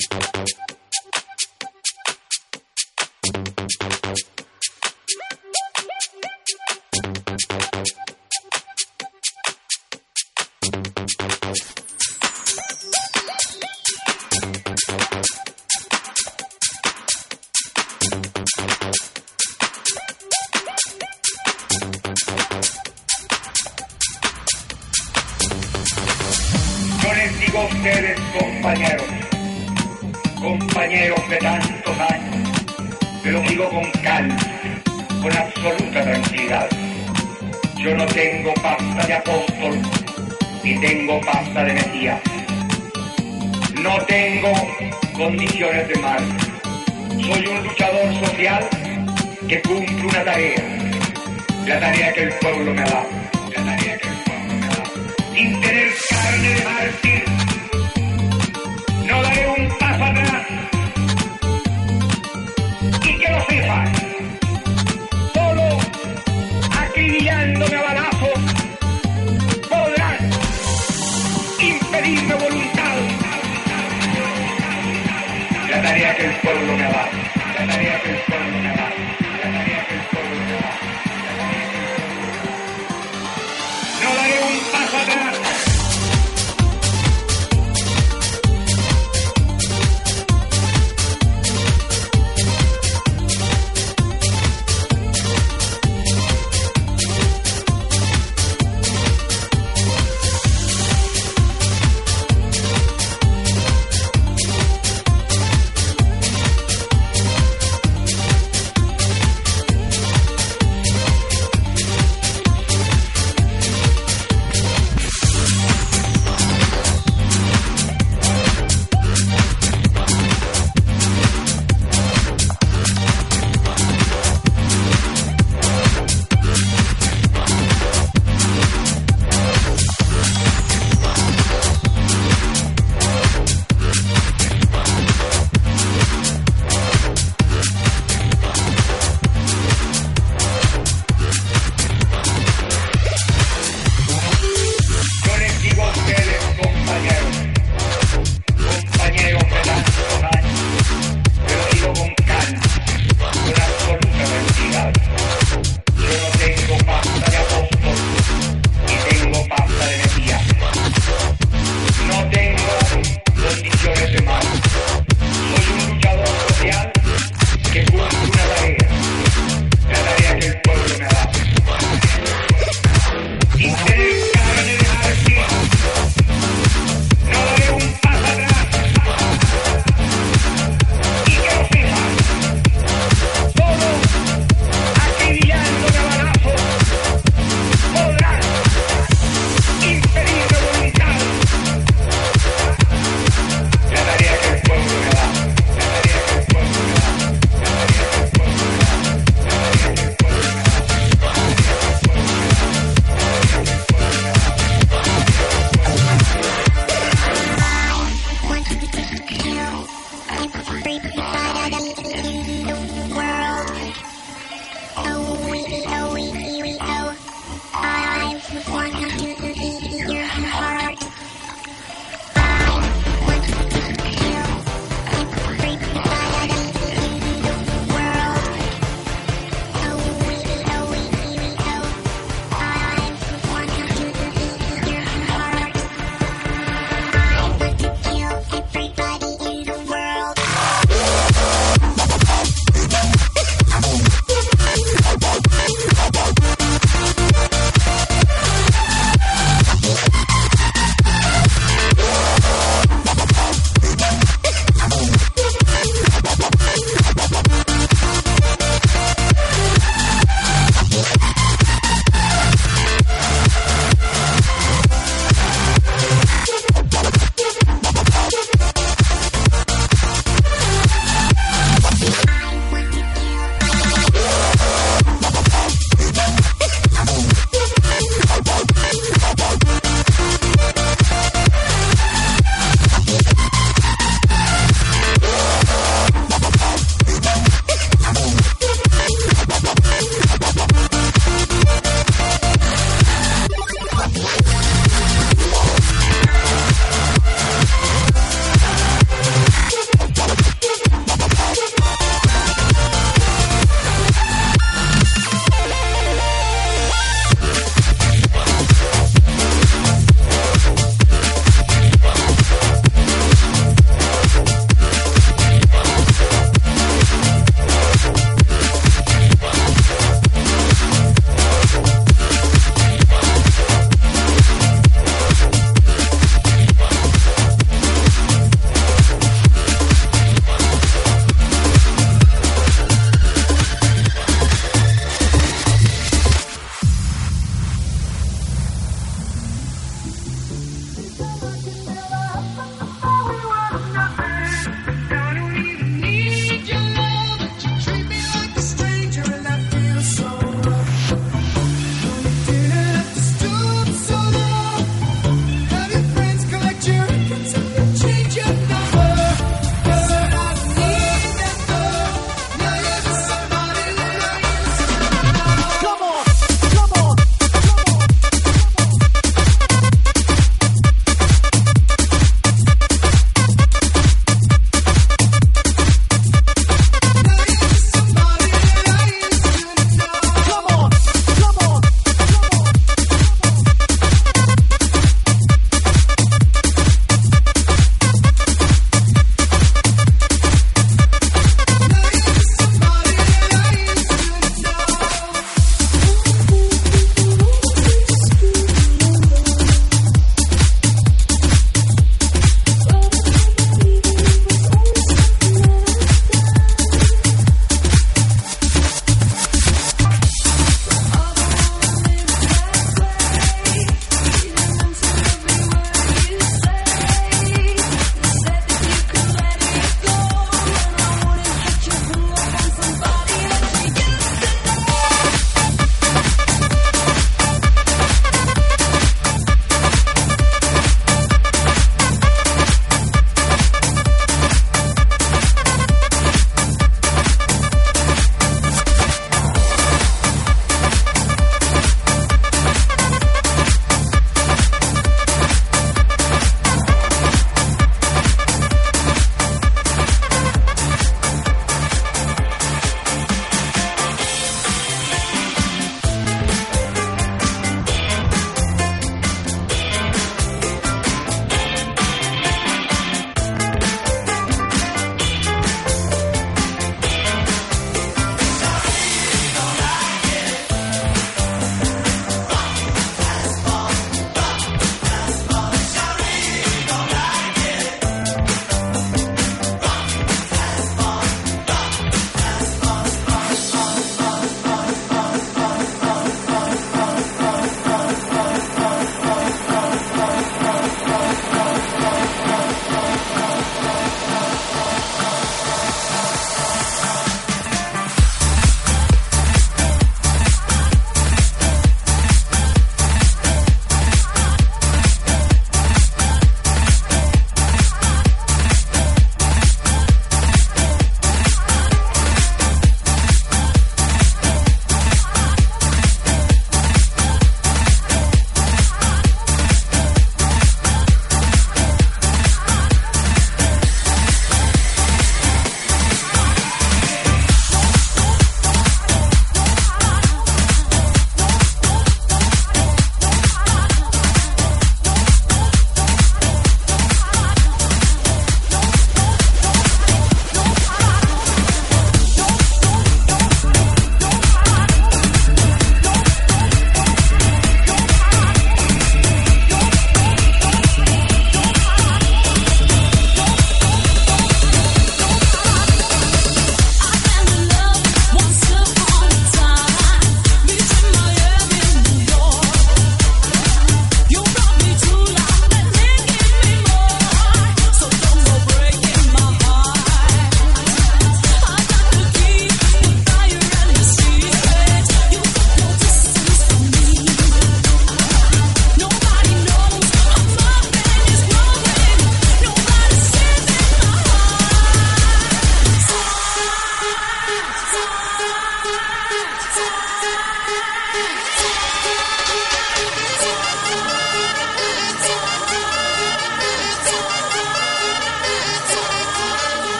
thank Yo no tengo pasta de apóstol, ni tengo pasta de Mesías. No tengo condiciones de mal. Soy un luchador social que cumple una tarea. La tarea que el pueblo me ha dado. La tarea que el pueblo me ha dado. Sin tener carne de mártir, tarea que el pueblo me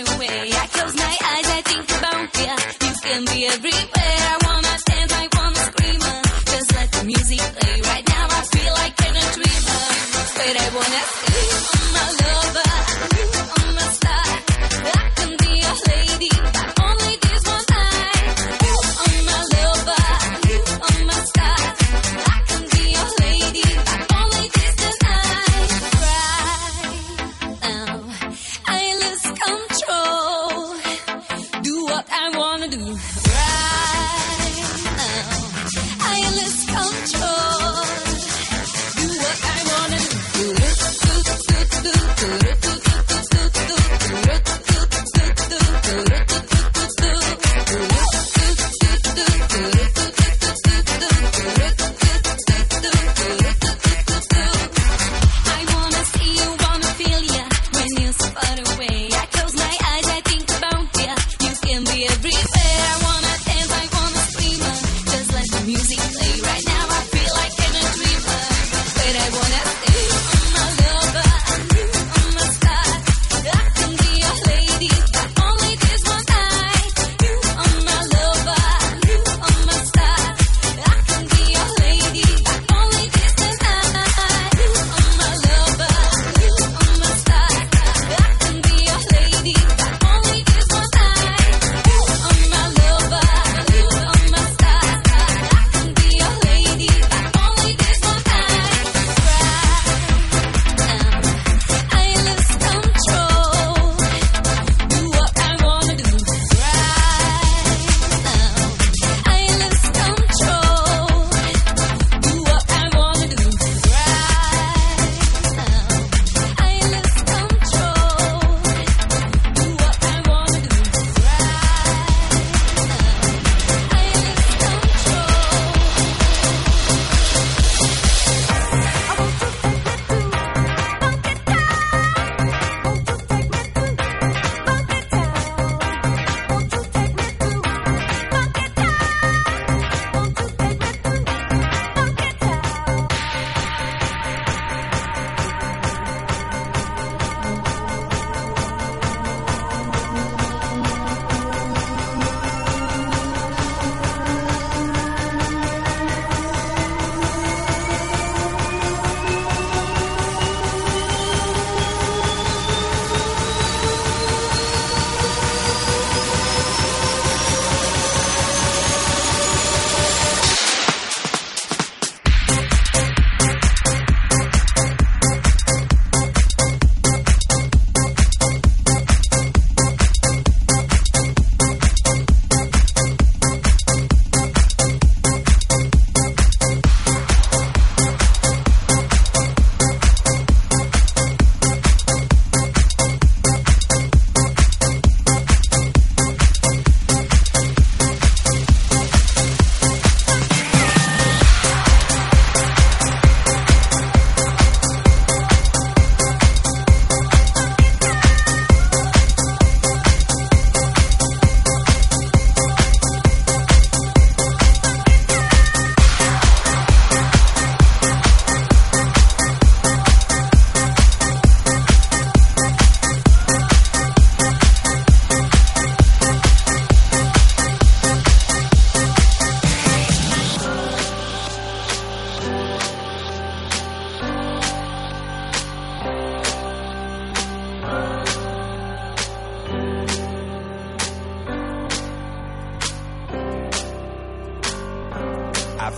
away. to live.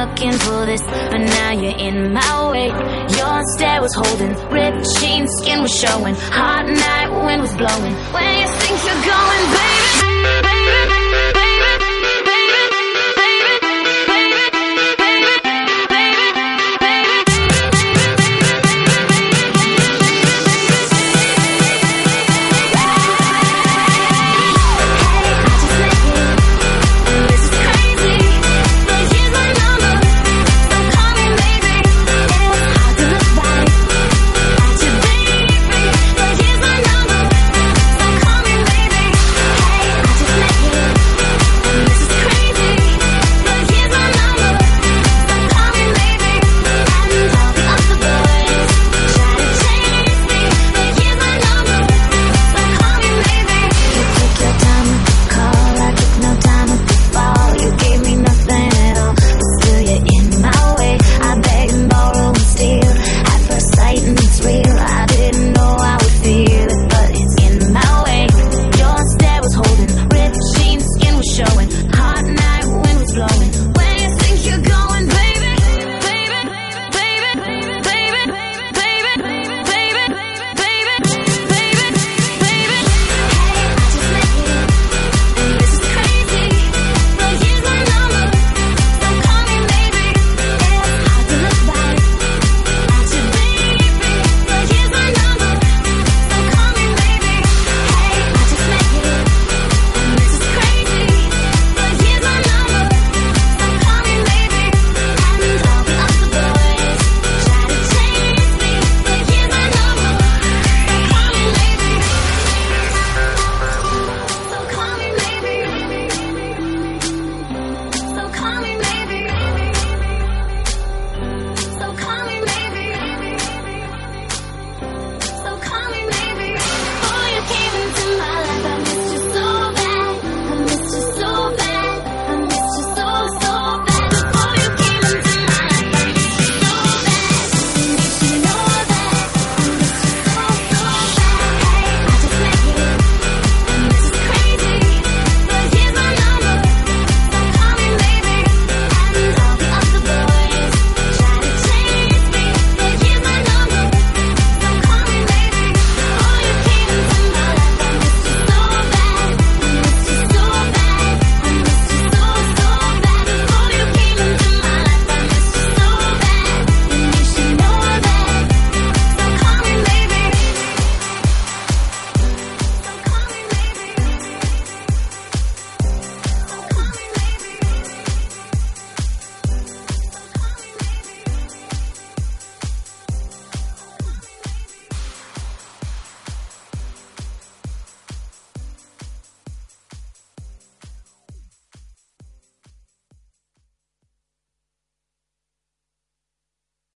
looking for this, but now you're in my way. Your stare was holding, ripped jeans, skin was showing, hot night wind was blowing. Where you think you're going, baby?